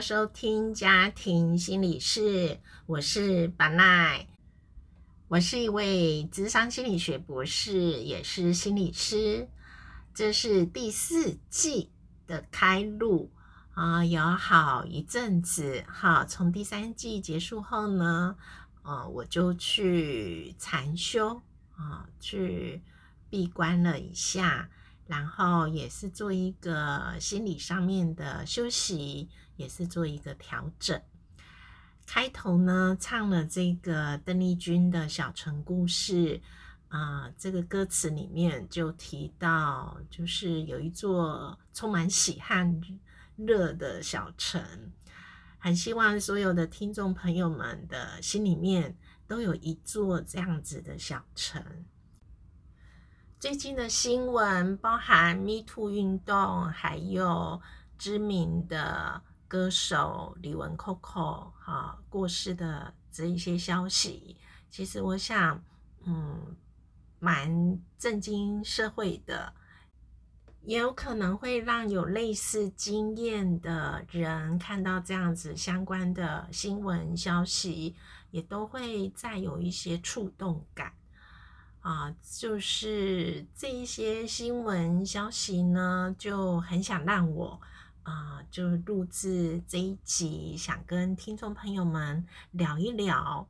收听家庭心理室，我是巴奈，我是一位智商心理学博士，也是心理师。这是第四季的开录啊、有好一阵子哈。从第三季结束后呢，啊，我就去禅修啊、去闭关了一下。然后也是做一个心理上面的休息，也是做一个调整。开头呢，唱了这个邓丽君的小城故事，啊、这个歌词里面就提到，就是有一座充满喜和热的小城，很希望所有的听众朋友们的心里面都有一座这样子的小城。最近的新闻包含 Me Too 运动，还有知名的歌手李玟 Coco 哈、过世的这一些消息，其实我想，嗯，蛮震惊社会的，也有可能会让有类似经验的人看到这样子相关的新闻消息，也都会再有一些触动感。啊，就是这一些新闻消息呢，就很想让我啊，就录制这一集，想跟听众朋友们聊一聊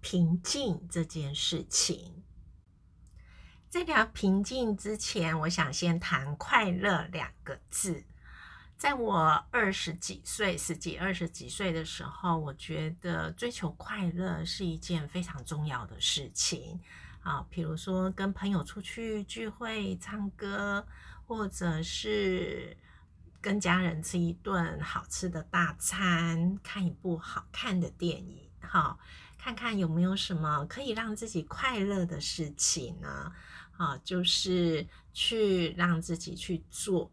平静这件事情。在聊平静之前，我想先谈快乐两个字。在我二十几岁、十几、二十几岁的时候，我觉得追求快乐是一件非常重要的事情。啊，比如说跟朋友出去聚会、唱歌，或者是跟家人吃一顿好吃的大餐，看一部好看的电影，哈，看看有没有什么可以让自己快乐的事情呢？啊，就是去让自己去做。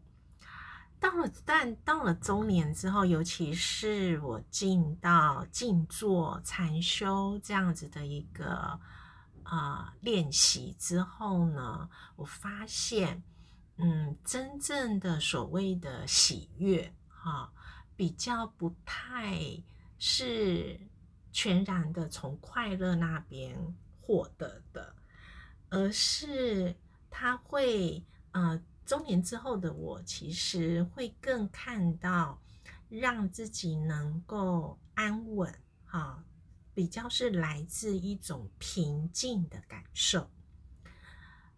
到了，但到了中年之后，尤其是我进到静坐、禅修这样子的一个。啊、练习之后呢，我发现，嗯，真正的所谓的喜悦，哈、比较不太是全然的从快乐那边获得的，而是它会，呃，中年之后的我，其实会更看到让自己能够安稳，哈、比较是来自一种平静的感受，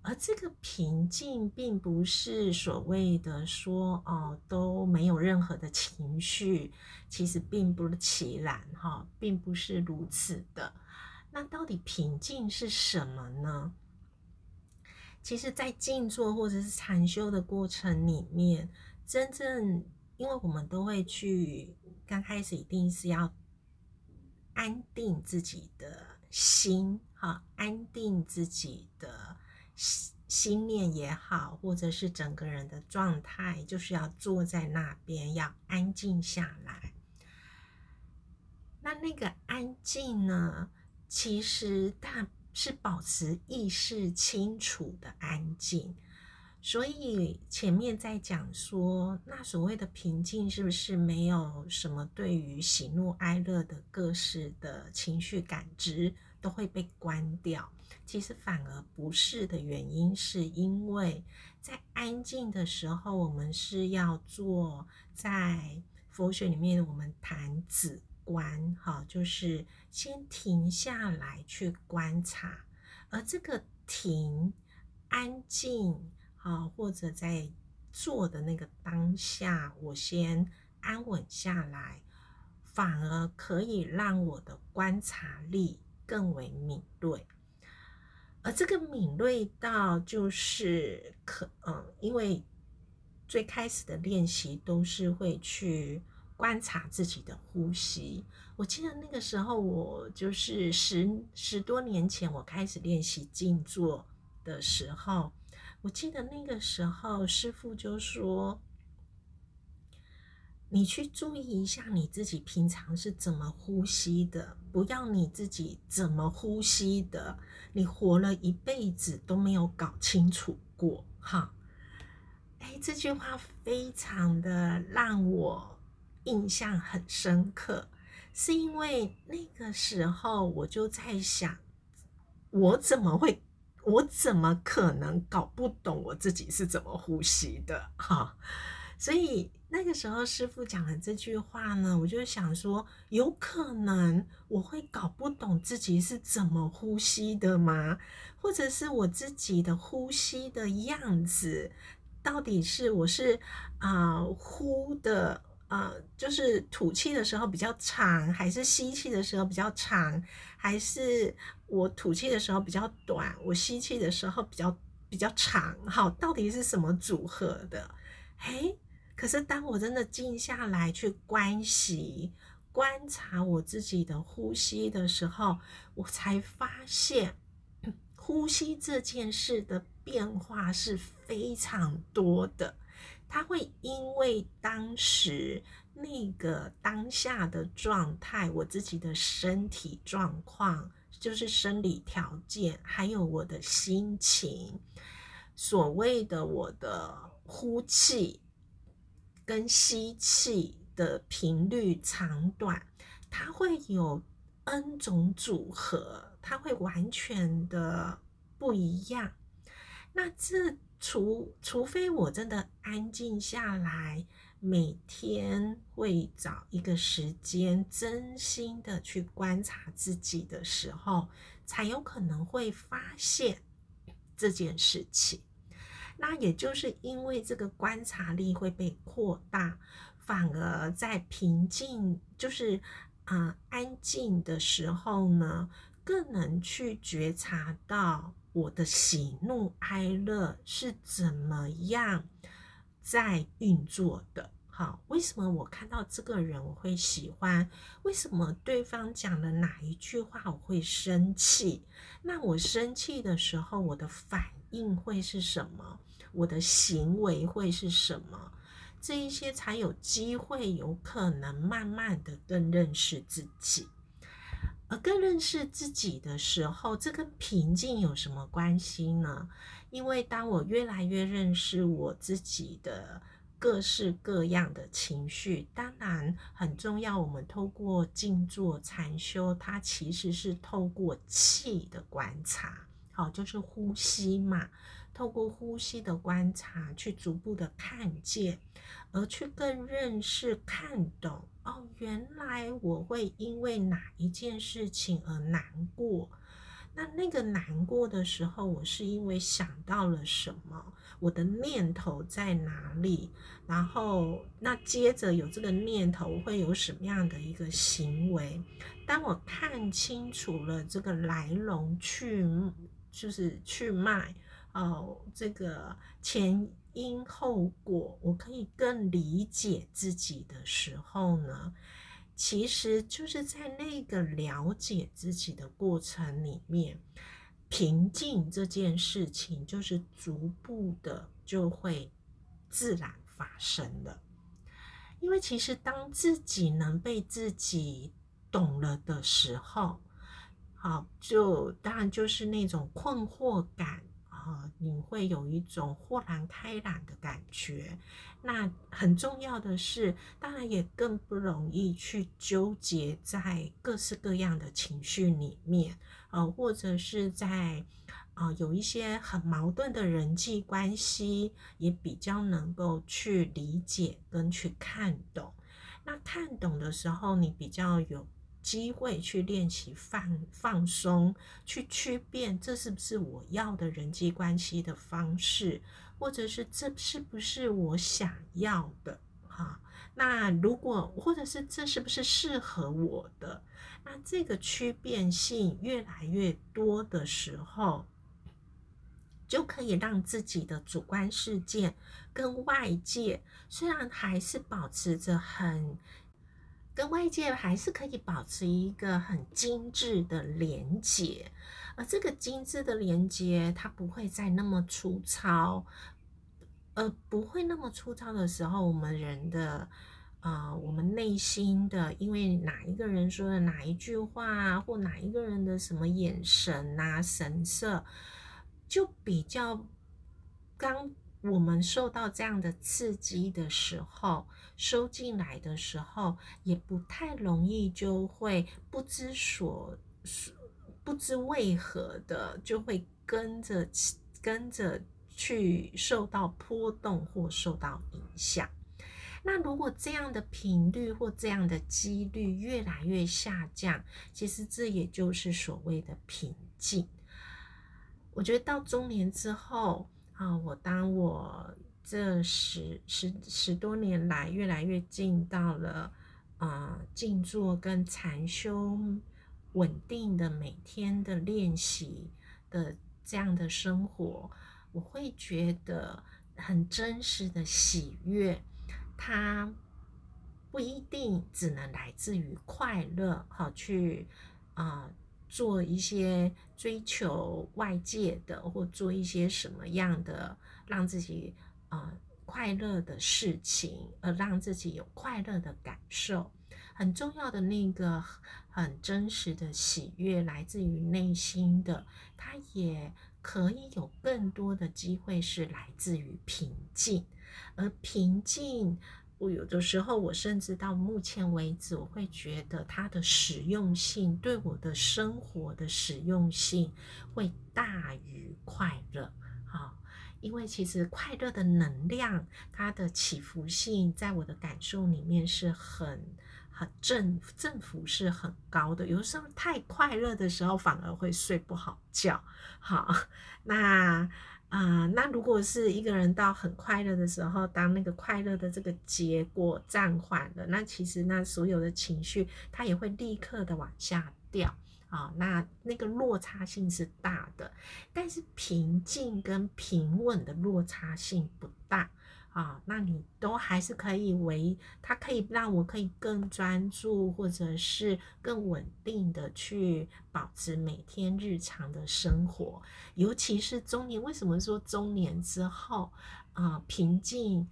而这个平静并不是所谓的说哦都没有任何的情绪，其实并不其然哈，并不是如此的。那到底平静是什么呢？其实，在静坐或者是禅修的过程里面，真正因为我们都会去，刚开始一定是要安定自己的心，哈，安定自己的心念也好，或者是整个人的状态，就是要坐在那边，要安静下来。那那个安静呢，其实它是保持意识清楚的安静。所以前面在讲说，那所谓的平静是不是没有什么对于喜怒哀乐的各式的情绪感知都会被关掉？其实反而不是的原因，是因为在安静的时候，我们是要做在佛学里面我们谈止观，哈，就是先停下来去观察，而这个停安静。啊，或者在做的那个当下，我先安稳下来，反而可以让我的观察力更为敏锐。而这个敏锐到就是可，嗯，因为最开始的练习都是会去观察自己的呼吸。我记得那个时候，我就是十十多年前我开始练习静坐的时候。我记得那个时候师傅就说。你去注意一下你自己平常是怎么呼吸的，不要你自己怎么呼吸的，你活了一辈子都没有搞清楚过，哈。哎，这句话非常的让我印象很深刻，是因为那个时候我就在想，我怎么会，我怎么可能搞不懂我自己是怎么呼吸的，哈。所以那个时候，师傅讲的这句话呢，我就想说，有可能我会搞不懂自己是怎么呼吸的吗？或者是我自己的呼吸的样子，到底是我是啊呼的啊，就是吐气的时候比较长，还是吸气的时候比较长，还是我吐气的时候比较短，我吸气的时候比较比较长？好，到底是什么组合的？嘿。可是，当我真的静下来去观息、观察我自己的呼吸的时候，我才发现，呼吸这件事的变化是非常多的。它会因为当时那个当下的状态，我自己的身体状况，就是生理条件，还有我的心情，所谓的我的呼气。跟吸气的频率长短，它会有 N 种组合，它会完全的不一样。那这除除非我真的安静下来，每天会找一个时间，真心的去观察自己的时候，才有可能会发现这件事情。那也就是因为这个观察力会被扩大，反而在平静，就是啊安静的时候呢，更能去觉察到我的喜怒哀乐是怎么样在运作的。好，为什么我看到这个人我会喜欢？为什么对方讲的哪一句话我会生气？那我生气的时候，我的反应会是什么？我的行为会是什么？这一些才有机会，有可能慢慢的更认识自己。而更认识自己的时候，这跟平静有什么关系呢？因为当我越来越认识我自己的各式各样的情绪，当然很重要。我们透过静坐禅修，它其实是透过气的观察，好，就是呼吸嘛。透过呼吸的观察，去逐步的看见，而去更认识、看懂。哦，原来我会因为哪一件事情而难过。那那个难过的时候，我是因为想到了什么？我的念头在哪里？然后，那接着有这个念头，会有什么样的一个行为？当我看清楚了这个来龙去，就是去脉。哦，这个前因后果，我可以更理解自己的时候呢，其实就是在那个了解自己的过程里面，平静这件事情就是逐步的就会自然发生的。因为其实当自己能被自己懂了的时候，好，就当然就是那种困惑感。啊，你会有一种豁然开朗的感觉。那很重要的是，当然也更不容易去纠结在各式各样的情绪里面，呃，或者是在啊有一些很矛盾的人际关系，也比较能够去理解跟去看懂。那看懂的时候，你比较有。机会去练习放放松，去区辨这是不是我要的人际关系的方式，或者是这是不是我想要的？哈，那如果或者是这是不是适合我的？那这个区变性越来越多的时候，就可以让自己的主观事件跟外界虽然还是保持着很。跟外界还是可以保持一个很精致的连接，而这个精致的连接，它不会再那么粗糙，呃，不会那么粗糙的时候，我们人的。啊，我们内心的，因为哪一个人说的哪一句话，或哪一个人的什么眼神啊、神色，就比较，刚我们受到这样的刺激的时候，收进来的时候，也不太容易就会不知所不知为何的，就会跟着跟着去受到波动或受到影响。那如果这样的频率或这样的几率越来越下降，其实这也就是所谓的平静。我觉得到中年之后啊，我当我这十十十多年来越来越进到了啊静坐跟禅修稳定的每天的练习的这样的生活，我会觉得很真实的喜悦。它不一定只能来自于快乐，好去啊做一些追求外界的，或做一些什么样的让自己啊快乐的事情，而让自己有快乐的感受。很重要的那个很真实的喜悦，来自于内心的，它也可以有更多的机会是来自于平静。而平静，我有的时候，我甚至到目前为止，我会觉得它的实用性对我的生活的实用性会大于快乐。好，因为其实快乐的能量，它的起伏性，在我的感受里面是很很正振幅是很高的。有时候太快乐的时候，反而会睡不好觉。好，那。啊，那如果是一个人到很快乐的时候，当那个快乐的这个结果暂缓了，那其实那所有的情绪，它也会立刻的往下掉啊。那那个落差性是大的，但是平静跟平稳的落差性不大。啊，那你都还是可以为它可以让我可以更专注，或者是更稳定的去保持每天日常的生活，尤其是中年。为什么说中年之后啊，平静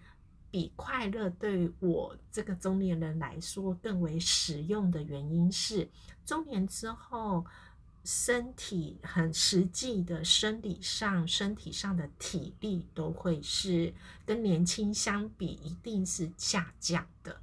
比快乐对我这个中年人来说更为实用的原因是，中年之后。身体很实际的生理上，身体上的体力都会是跟年轻相比，一定是下降的。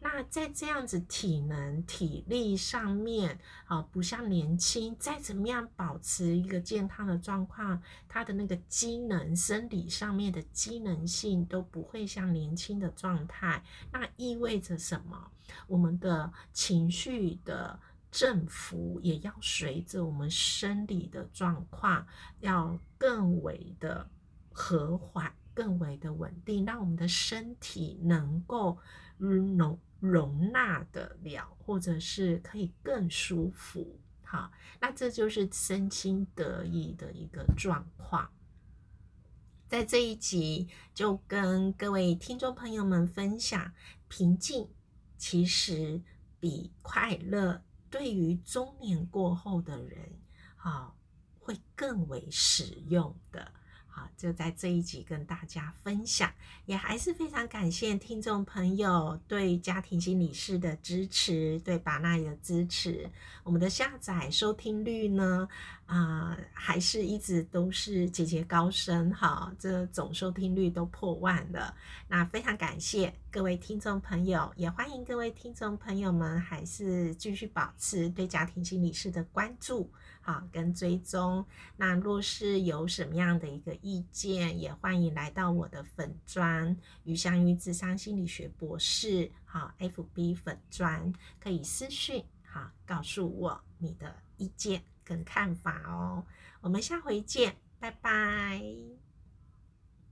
那在这样子体能、体力上面啊，不像年轻，再怎么样保持一个健康的状况，他的那个机能、生理上面的机能性都不会像年轻的状态。那意味着什么？我们的情绪的。振幅也要随着我们生理的状况，要更为的和缓，更为的稳定，让我们的身体能够容容纳得了，或者是可以更舒服。好，那这就是身心得意的一个状况。在这一集就跟各位听众朋友们分享，平静其实比快乐。对于中年过后的人，好，会更为实用的。好，就在这一集跟大家分享，也还是非常感谢听众朋友对家庭心理师的支持，对巴纳的支持。我们的下载收听率呢，啊，还是一直都是节节高升，哈，这总收听率都破万了。那非常感谢各位听众朋友，也欢迎各位听众朋友们还是继续保持对家庭心理师的关注。好，跟追踪。那若是有什么样的一个意见，也欢迎来到我的粉专于香玉智商心理学博士，好，FB 粉专可以私讯，好，告诉我你的意见跟看法哦。我们下回见，拜拜。